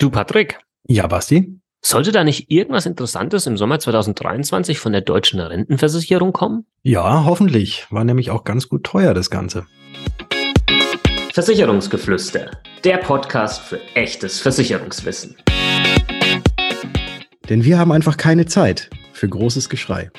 Du, Patrick. Ja, Basti. Sollte da nicht irgendwas Interessantes im Sommer 2023 von der deutschen Rentenversicherung kommen? Ja, hoffentlich. War nämlich auch ganz gut teuer, das Ganze. Versicherungsgeflüster. Der Podcast für echtes Versicherungswissen. Denn wir haben einfach keine Zeit für großes Geschrei.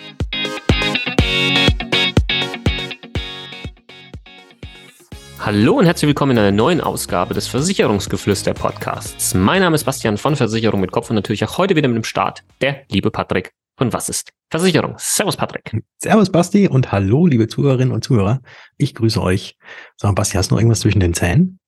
Hallo und herzlich willkommen in einer neuen Ausgabe des Versicherungsgeflüster Podcasts. Mein Name ist Bastian von Versicherung mit Kopf und natürlich auch heute wieder mit dem Start der liebe Patrick. Und was ist Versicherung? Servus Patrick. Servus Basti und hallo liebe Zuhörerinnen und Zuhörer. Ich grüße euch. Sag Basti, hast du noch irgendwas zwischen den Zähnen?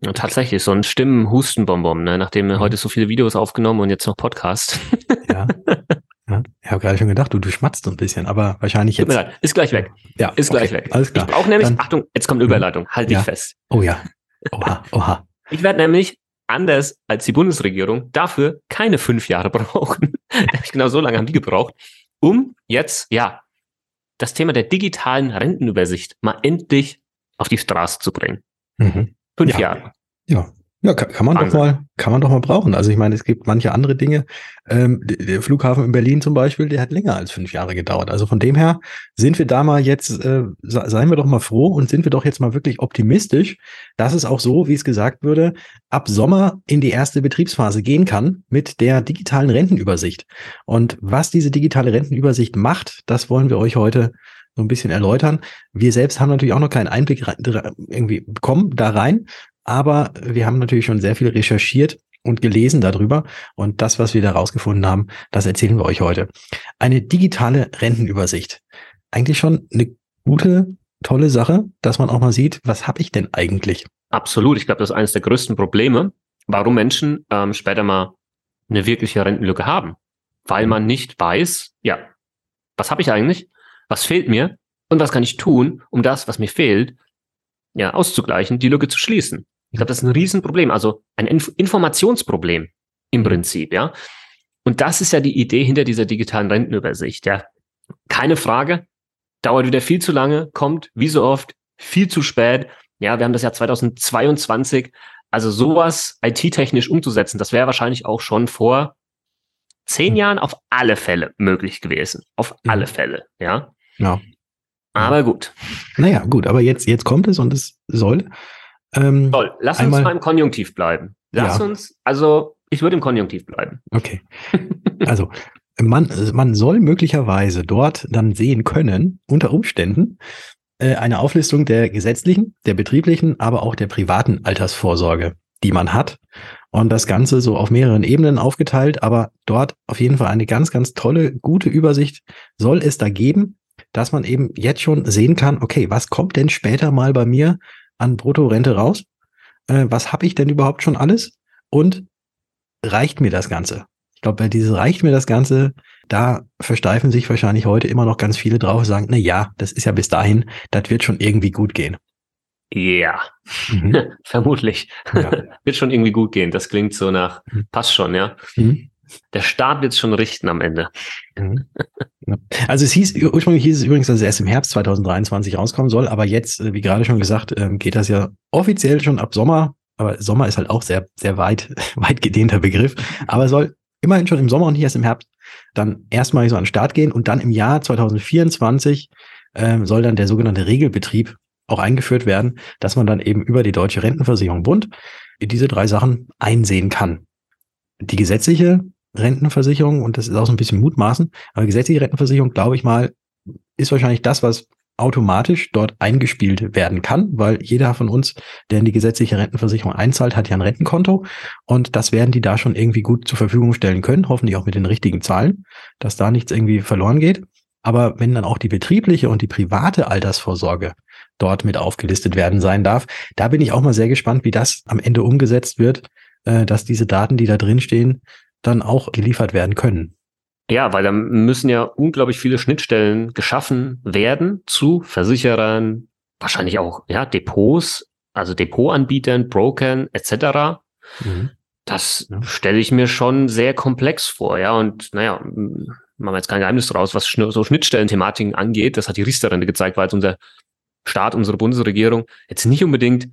Ja, tatsächlich, so ein Stimmen-Hustenbonbon, ne? nachdem wir mhm. heute so viele Videos aufgenommen und jetzt noch Podcast. Ja. Ja, ich habe gerade schon gedacht, du, du schmatzt ein bisschen, aber wahrscheinlich jetzt. Tut mir leid, ist gleich weg. Ja, ist okay, gleich weg. Alles klar. Ich brauche nämlich, Dann, Achtung, jetzt kommt eine. Überleitung, halt dich ja. fest. Oh ja. Oha, oha. Ich werde nämlich anders als die Bundesregierung dafür keine fünf Jahre brauchen. genau so lange haben die gebraucht, um jetzt, ja, das Thema der digitalen Rentenübersicht mal endlich auf die Straße zu bringen. Mhm. Fünf ja. Jahre. Ja, ja, kann, kann man Wahnsinn. doch mal, kann man doch mal brauchen. Also ich meine, es gibt manche andere Dinge. Ähm, der Flughafen in Berlin zum Beispiel, der hat länger als fünf Jahre gedauert. Also von dem her sind wir da mal jetzt, äh, seien wir doch mal froh und sind wir doch jetzt mal wirklich optimistisch, dass es auch so, wie es gesagt würde, ab Sommer in die erste Betriebsphase gehen kann mit der digitalen Rentenübersicht. Und was diese digitale Rentenübersicht macht, das wollen wir euch heute so ein bisschen erläutern. Wir selbst haben natürlich auch noch keinen Einblick irgendwie bekommen da rein, aber wir haben natürlich schon sehr viel recherchiert und gelesen darüber. Und das, was wir da rausgefunden haben, das erzählen wir euch heute. Eine digitale Rentenübersicht. Eigentlich schon eine gute, tolle Sache, dass man auch mal sieht, was habe ich denn eigentlich? Absolut. Ich glaube, das ist eines der größten Probleme, warum Menschen ähm, später mal eine wirkliche Rentenlücke haben. Weil man nicht weiß, ja, was habe ich eigentlich? Was fehlt mir? Und was kann ich tun, um das, was mir fehlt, ja, auszugleichen, die Lücke zu schließen? Ich glaube, das ist ein Riesenproblem, also ein Inf Informationsproblem im. Prinzip, ja. Und das ist ja die Idee hinter dieser digitalen Rentenübersicht, ja. Keine Frage, dauert wieder viel zu lange, kommt wie so oft viel zu spät. Ja, wir haben das Jahr 2022. Also sowas IT-technisch umzusetzen, das wäre wahrscheinlich auch schon vor zehn mhm. Jahren auf alle Fälle möglich gewesen. Auf mhm. alle Fälle, ja. Ja. Aber gut. Naja, gut, aber jetzt, jetzt kommt es und es soll ähm, Toll. Lass uns mal im Konjunktiv bleiben. Lass ja. uns, also ich würde im Konjunktiv bleiben. Okay. Also man, man soll möglicherweise dort dann sehen können, unter Umständen, äh, eine Auflistung der gesetzlichen, der betrieblichen, aber auch der privaten Altersvorsorge, die man hat. Und das Ganze so auf mehreren Ebenen aufgeteilt, aber dort auf jeden Fall eine ganz, ganz tolle, gute Übersicht soll es da geben, dass man eben jetzt schon sehen kann, okay, was kommt denn später mal bei mir an Bruttorente raus? Äh, was habe ich denn überhaupt schon alles? Und reicht mir das Ganze? Ich glaube, bei dieses reicht mir das Ganze, da versteifen sich wahrscheinlich heute immer noch ganz viele drauf und sagen, na ja, das ist ja bis dahin, das wird schon irgendwie gut gehen. Ja, mhm. vermutlich. Ja. wird schon irgendwie gut gehen. Das klingt so nach, mhm. passt schon, ja. Mhm. Der Staat wird es schon richten am Ende. Mhm. Also es hieß, ursprünglich hieß es übrigens, dass es erst im Herbst 2023 rauskommen soll, aber jetzt, äh, wie gerade schon gesagt, ähm, geht das ja offiziell schon ab Sommer. Aber Sommer ist halt auch sehr, sehr weit, weit gedehnter Begriff. Aber es soll immerhin schon im Sommer und nicht erst im Herbst dann erstmal so an den Start gehen und dann im Jahr 2024 ähm, soll dann der sogenannte Regelbetrieb auch eingeführt werden, dass man dann eben über die Deutsche Rentenversicherung Bund diese drei Sachen einsehen kann. Die gesetzliche Rentenversicherung, und das ist auch so ein bisschen Mutmaßen, aber gesetzliche Rentenversicherung, glaube ich mal, ist wahrscheinlich das, was automatisch dort eingespielt werden kann, weil jeder von uns, der in die gesetzliche Rentenversicherung einzahlt, hat ja ein Rentenkonto und das werden die da schon irgendwie gut zur Verfügung stellen können, hoffentlich auch mit den richtigen Zahlen, dass da nichts irgendwie verloren geht. Aber wenn dann auch die betriebliche und die private Altersvorsorge dort mit aufgelistet werden sein darf, da bin ich auch mal sehr gespannt, wie das am Ende umgesetzt wird, äh, dass diese Daten, die da drin stehen, dann auch geliefert werden können. Ja, weil da müssen ja unglaublich viele Schnittstellen geschaffen werden zu Versicherern, wahrscheinlich auch ja Depots, also Depotanbietern, Brokern etc. Mhm. Das stelle ich mir schon sehr komplex vor, ja. Und naja, machen wir jetzt kein Geheimnis draus, was so Schnittstellenthematiken angeht. Das hat die Riester-Rente gezeigt, weil es unser Staat, unsere Bundesregierung jetzt nicht unbedingt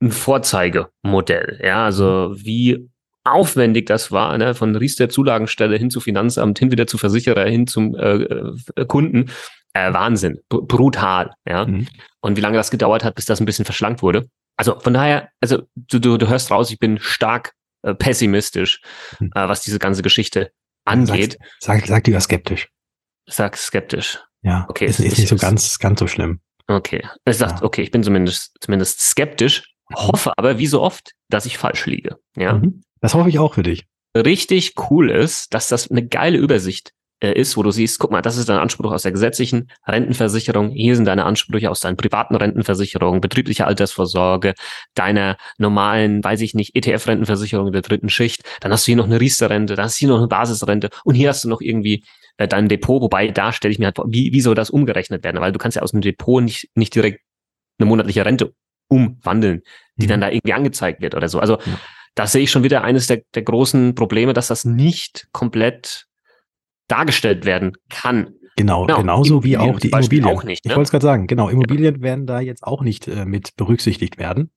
ein Vorzeigemodell. Ja, also wie aufwendig das war, ne? von Riester Zulagenstelle hin zu Finanzamt, hin wieder zu Versicherer, hin zum äh, äh, Kunden. Äh, Wahnsinn, brutal, ja. Mhm. Und wie lange das gedauert hat, bis das ein bisschen verschlankt wurde. Also von daher, also du, du, du hörst raus, ich bin stark äh, pessimistisch, mhm. äh, was diese ganze Geschichte angeht. Sag, sag, sag lieber skeptisch. Sag skeptisch. Ja, okay. Ist, ist nicht so ganz, ganz so schlimm. Okay. Ich sag, ja. okay, ich bin zumindest, zumindest skeptisch, mhm. hoffe aber, wie so oft, dass ich falsch liege. Ja. Mhm. Das hoffe ich auch für dich. Richtig cool ist, dass das eine geile Übersicht äh, ist, wo du siehst, guck mal, das ist dein Anspruch aus der gesetzlichen Rentenversicherung, hier sind deine Ansprüche aus deinen privaten Rentenversicherungen, betriebliche Altersvorsorge, deiner normalen, weiß ich nicht, ETF-Rentenversicherung der dritten Schicht, dann hast du hier noch eine Riester-Rente, dann hast du hier noch eine Basisrente und hier hast du noch irgendwie äh, dein Depot, wobei da stelle ich mir halt vor, wie, wie soll das umgerechnet werden, weil du kannst ja aus dem Depot nicht, nicht direkt eine monatliche Rente umwandeln, die mhm. dann da irgendwie angezeigt wird oder so. Also ja da sehe ich schon wieder eines der, der großen Probleme, dass das nicht komplett dargestellt werden kann. Genau, genau genauso wie auch die Immobilien. Auch nicht, ne? Ich wollte es gerade sagen, genau, Immobilien ja. werden da jetzt auch nicht äh, mit berücksichtigt werden.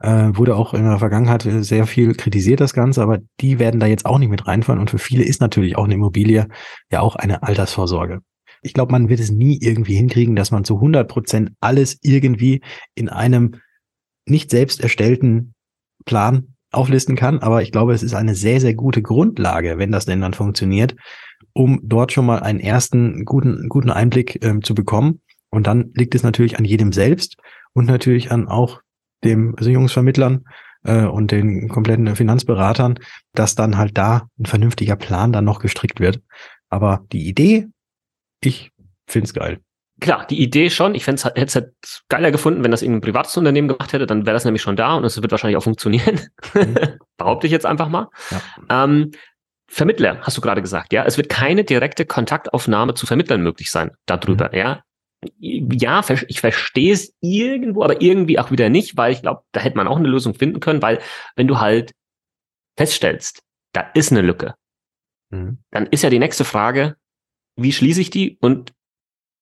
Äh, wurde auch in der Vergangenheit sehr viel kritisiert, das Ganze, aber die werden da jetzt auch nicht mit reinfallen. Und für viele ist natürlich auch eine Immobilie ja auch eine Altersvorsorge. Ich glaube, man wird es nie irgendwie hinkriegen, dass man zu 100 Prozent alles irgendwie in einem nicht selbst erstellten Plan auflisten kann, aber ich glaube, es ist eine sehr, sehr gute Grundlage, wenn das denn dann funktioniert, um dort schon mal einen ersten guten, guten Einblick ähm, zu bekommen. Und dann liegt es natürlich an jedem selbst und natürlich an auch dem Versicherungsvermittlern äh, und den kompletten Finanzberatern, dass dann halt da ein vernünftiger Plan dann noch gestrickt wird. Aber die Idee, ich find's geil klar, die Idee schon. Ich hätte es halt geiler gefunden, wenn das irgendein privates Unternehmen gemacht hätte, dann wäre das nämlich schon da und es wird wahrscheinlich auch funktionieren. Mhm. Behaupte ich jetzt einfach mal. Ja. Ähm, Vermittler, hast du gerade gesagt, ja. Es wird keine direkte Kontaktaufnahme zu Vermittlern möglich sein darüber, mhm. ja. Ja, ich verstehe es irgendwo, aber irgendwie auch wieder nicht, weil ich glaube, da hätte man auch eine Lösung finden können, weil wenn du halt feststellst, da ist eine Lücke, mhm. dann ist ja die nächste Frage, wie schließe ich die und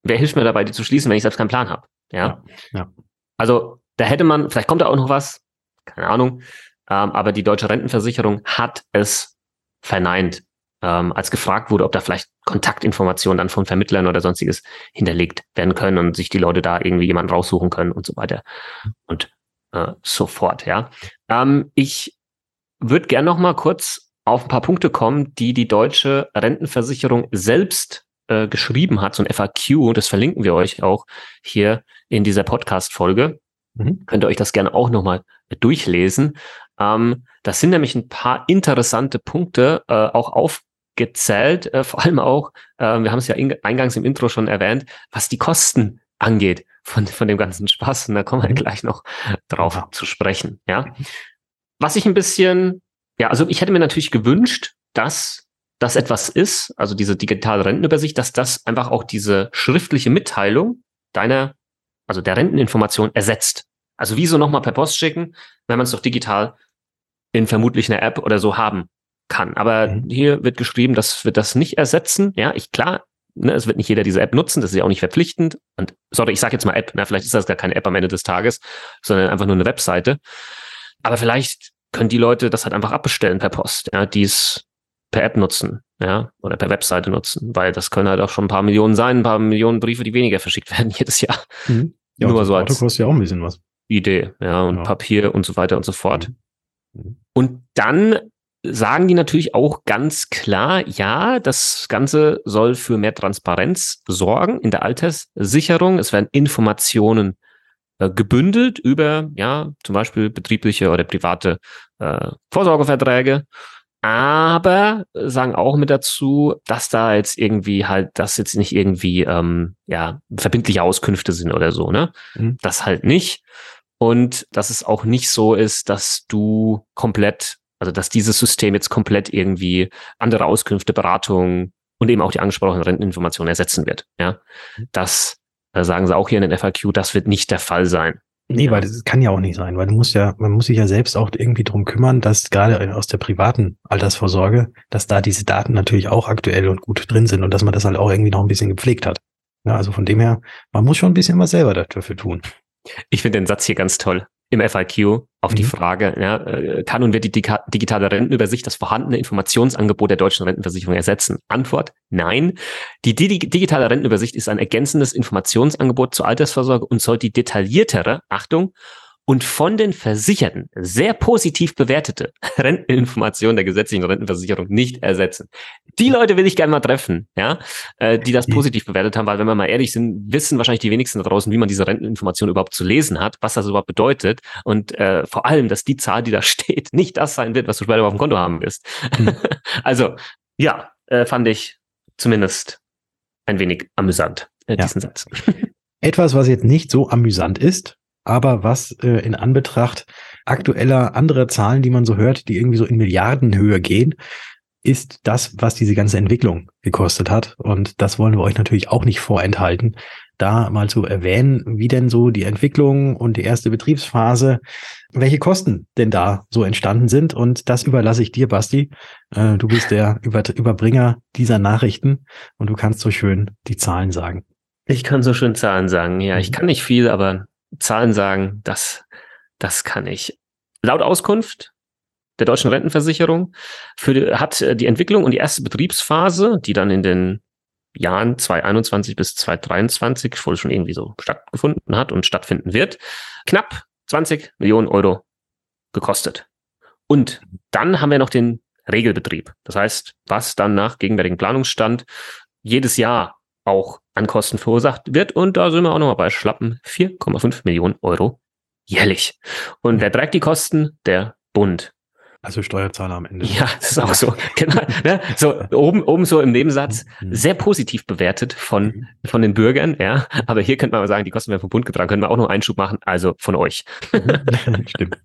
wer hilft mir dabei, die zu schließen, wenn ich selbst keinen Plan habe? Ja? ja, ja. Also da hätte man, vielleicht kommt da auch noch was, keine Ahnung, ähm, aber die deutsche Rentenversicherung hat es verneint, ähm, als gefragt wurde, ob da vielleicht Kontaktinformationen dann von Vermittlern oder sonstiges hinterlegt werden können und sich die Leute da irgendwie jemanden raussuchen können und so weiter und äh, so fort. Ja, ähm, ich würde gern noch mal kurz auf ein paar Punkte kommen, die die deutsche Rentenversicherung selbst äh, geschrieben hat, so ein FAQ, das verlinken wir euch auch hier in dieser Podcast-Folge. Mhm. Könnt ihr euch das gerne auch nochmal durchlesen. Ähm, das sind nämlich ein paar interessante Punkte äh, auch aufgezählt, äh, vor allem auch, äh, wir haben es ja eingangs im Intro schon erwähnt, was die Kosten angeht von, von dem ganzen Spaß. Und da kommen wir mhm. gleich noch drauf ja. zu sprechen. Ja. Was ich ein bisschen, ja, also ich hätte mir natürlich gewünscht, dass das etwas ist, also diese digitale Rentenübersicht, dass das einfach auch diese schriftliche Mitteilung deiner, also der Renteninformation ersetzt. Also wie so nochmal per Post schicken, wenn man es doch digital in vermutlich einer App oder so haben kann. Aber mhm. hier wird geschrieben, das wird das nicht ersetzen. Ja, ich klar, ne, es wird nicht jeder diese App nutzen, das ist ja auch nicht verpflichtend. Und sorry, ich sage jetzt mal App, ne, vielleicht ist das gar keine App am Ende des Tages, sondern einfach nur eine Webseite. Aber vielleicht können die Leute das halt einfach abbestellen per Post, ja, die es per App nutzen, ja, oder per Webseite nutzen, weil das können halt auch schon ein paar Millionen sein, ein paar Millionen Briefe, die weniger verschickt werden jedes Jahr. Mhm. Ja, Nur so als Auto kostet ja auch ein bisschen was. Idee, ja, und ja. Papier und so weiter und so fort. Mhm. mhm. Und dann sagen die natürlich auch ganz klar, ja, das Ganze soll für mehr Transparenz sorgen in der Alterssicherung. Es werden Informationen äh, gebündelt über, ja, zum Beispiel betriebliche oder private äh, Vorsorgeverträge aber sagen auch mit dazu, dass da jetzt irgendwie halt, dass jetzt nicht irgendwie ähm, ja verbindliche Auskünfte sind oder so, ne? Mhm. Das halt nicht. Und dass es auch nicht so ist, dass du komplett, also dass dieses System jetzt komplett irgendwie andere Auskünfte, Beratungen und eben auch die angesprochenen Renteninformationen ersetzen wird. Ja, mhm. das äh, sagen sie auch hier in den FAQ, das wird nicht der Fall sein. Nee, ja. weil das kann ja auch nicht sein, weil du musst ja, man muss sich ja selbst auch irgendwie drum kümmern, dass gerade aus der privaten Altersvorsorge, dass da diese Daten natürlich auch aktuell und gut drin sind und dass man das halt auch irgendwie noch ein bisschen gepflegt hat. Ja, also von dem her, man muss schon ein bisschen was selber dafür tun. Ich finde den Satz hier ganz toll. Im FIQ auf mhm. die Frage, ja, äh, kann und wird die digitale Rentenübersicht das vorhandene Informationsangebot der deutschen Rentenversicherung ersetzen? Antwort, nein. Die digitale Rentenübersicht ist ein ergänzendes Informationsangebot zur Altersvorsorge und soll die detailliertere, Achtung, und von den Versicherten sehr positiv bewertete Renteninformation der gesetzlichen Rentenversicherung nicht ersetzen. Die Leute will ich gerne mal treffen, ja, äh, die das positiv bewertet haben, weil wenn wir mal ehrlich sind, wissen wahrscheinlich die wenigsten da draußen, wie man diese Renteninformation überhaupt zu lesen hat, was das überhaupt bedeutet und äh, vor allem, dass die Zahl, die da steht, nicht das sein wird, was du später auf dem Konto haben wirst. Mhm. also ja, äh, fand ich zumindest ein wenig amüsant, äh, diesen ja. Satz. Etwas, was jetzt nicht so amüsant ist, aber was äh, in Anbetracht aktueller anderer Zahlen, die man so hört, die irgendwie so in Milliardenhöhe gehen, ist das, was diese ganze Entwicklung gekostet hat. Und das wollen wir euch natürlich auch nicht vorenthalten, da mal zu erwähnen, wie denn so die Entwicklung und die erste Betriebsphase, welche Kosten denn da so entstanden sind. Und das überlasse ich dir, Basti. Äh, du bist der Über Überbringer dieser Nachrichten und du kannst so schön die Zahlen sagen. Ich kann so schön Zahlen sagen. Ja, ich mhm. kann nicht viel, aber Zahlen sagen, das, das kann ich. Laut Auskunft der deutschen Rentenversicherung für, hat äh, die Entwicklung und die erste Betriebsphase, die dann in den Jahren 2021 bis 2023 wohl schon irgendwie so stattgefunden hat und stattfinden wird, knapp 20 Millionen Euro gekostet. Und dann haben wir noch den Regelbetrieb. Das heißt, was dann nach gegenwärtigem Planungsstand jedes Jahr auch an Kosten verursacht wird. Und da sind wir auch nochmal bei schlappen 4,5 Millionen Euro jährlich. Und wer trägt die Kosten? Der Bund. Also Steuerzahler am Ende. Ja, das ist auch so. genau. Ne? So oben, oben so im Nebensatz mhm. sehr positiv bewertet von, mhm. von den Bürgern, ja. Aber hier könnte man mal sagen, die Kosten werden vom Bund getragen, können wir auch noch Einschub machen, also von euch. Stimmt.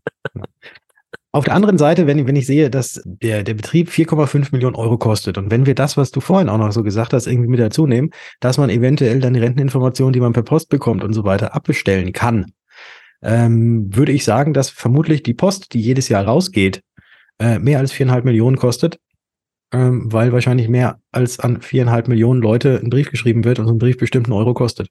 Auf der anderen Seite, wenn, wenn ich sehe, dass der, der Betrieb 4,5 Millionen Euro kostet und wenn wir das, was du vorhin auch noch so gesagt hast, irgendwie mit dazu nehmen, dass man eventuell dann die Renteninformationen, die man per Post bekommt und so weiter, abbestellen kann, ähm, würde ich sagen, dass vermutlich die Post, die jedes Jahr rausgeht, äh, mehr als viereinhalb Millionen kostet, ähm, weil wahrscheinlich mehr als an viereinhalb Millionen Leute ein Brief geschrieben wird und so ein Brief bestimmt einen Euro kostet.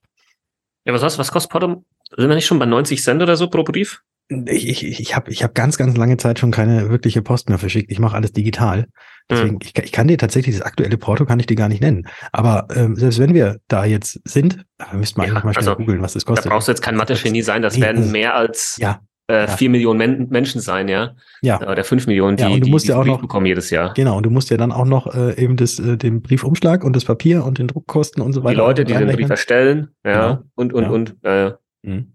Ja, was, was kostet Potom? Sind wir nicht schon bei 90 Cent oder so pro Brief? Ich, ich, ich habe ich hab ganz, ganz lange Zeit schon keine wirkliche Post mehr verschickt. Ich mache alles digital. Deswegen, mhm. ich, ich kann dir tatsächlich das aktuelle Porto kann ich dir gar nicht nennen. Aber ähm, selbst wenn wir da jetzt sind, müssten wir ja, eigentlich mal schnell also, googeln, was das kostet. Da brauchst du jetzt kein Mathe-Genie sein, das nee, werden mehr als ja, äh, ja. 4 Millionen Men Menschen sein, ja. Ja. Oder 5 Millionen, die, ja, und du musst die ja auch noch, bekommen jedes Jahr. Genau, und du musst ja dann auch noch äh, eben das, äh, den Briefumschlag und das Papier und den Druckkosten und so weiter. Die Leute, die den Brief erstellen, ja, genau. und, und, und. Äh, mhm.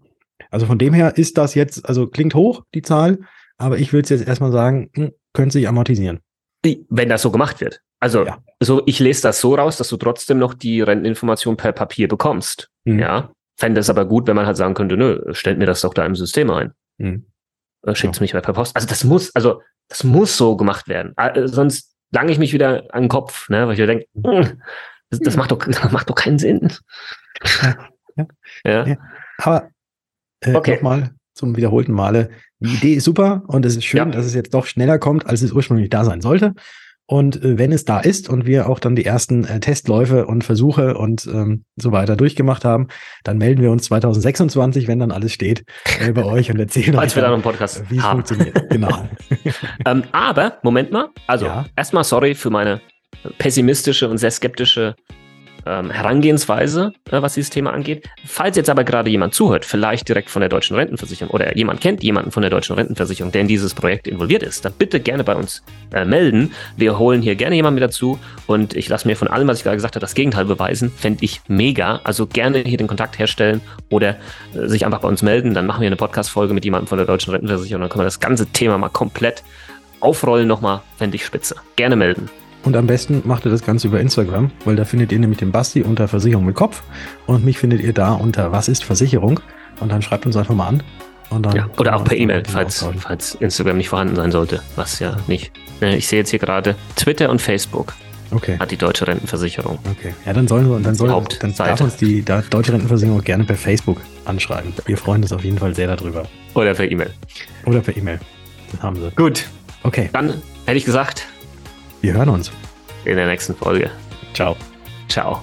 Also von dem her ist das jetzt, also klingt hoch, die Zahl, aber ich will es jetzt erstmal sagen, hm, könnte sich amortisieren. Wenn das so gemacht wird. Also, ja. so, ich lese das so raus, dass du trotzdem noch die Renteninformation per Papier bekommst. Mhm. Ja. Fände es aber gut, wenn man halt sagen könnte, nö, stellt mir das doch da im System ein. Mhm. Schickt es ja. mich per Post. Also das muss, also das muss so gemacht werden. Äh, sonst lange ich mich wieder an den Kopf, ne, weil ich mir denke, hm, das, das, macht doch, das macht doch keinen Sinn. Ja. ja. Aber äh, okay. nochmal zum wiederholten Male. Die Idee ist super und es ist schön, ja. dass es jetzt doch schneller kommt, als es ursprünglich da sein sollte. Und äh, wenn es da ist und wir auch dann die ersten äh, Testläufe und Versuche und ähm, so weiter durchgemacht haben, dann melden wir uns 2026, wenn dann alles steht, äh, bei euch und erzählen Als wir dann einen Podcast wie es funktioniert. Genau. ähm, aber, Moment mal, also ja. erstmal sorry für meine pessimistische und sehr skeptische ähm, Herangehensweise, äh, was dieses Thema angeht. Falls jetzt aber gerade jemand zuhört, vielleicht direkt von der deutschen Rentenversicherung oder jemand kennt jemanden von der deutschen Rentenversicherung, der in dieses Projekt involviert ist, dann bitte gerne bei uns äh, melden. Wir holen hier gerne jemanden mit dazu und ich lasse mir von allem, was ich gerade gesagt habe, das Gegenteil beweisen. Fände ich mega. Also gerne hier den Kontakt herstellen oder äh, sich einfach bei uns melden. Dann machen wir eine Podcast-Folge mit jemandem von der deutschen Rentenversicherung. Dann können wir das ganze Thema mal komplett aufrollen nochmal. Fände ich spitze. Gerne melden. Und am besten macht ihr das Ganze über Instagram, weil da findet ihr nämlich den Basti unter Versicherung mit Kopf und mich findet ihr da unter Was ist Versicherung? Und dann schreibt uns einfach mal an. Ja, oder auch per E-Mail, falls, falls Instagram nicht vorhanden sein sollte, was ja nicht. Ich sehe jetzt hier gerade Twitter und Facebook. Okay. Hat die deutsche Rentenversicherung. Okay. Ja, dann sollen wir, dann, soll, dann darf uns die deutsche Rentenversicherung gerne per Facebook anschreiben. Wir freuen uns auf jeden Fall sehr darüber. Oder per E-Mail. Oder per E-Mail. Das haben sie. Gut. Okay. Dann hätte ich gesagt, wir hören uns. In der nächsten Folge. Ciao. Ciao.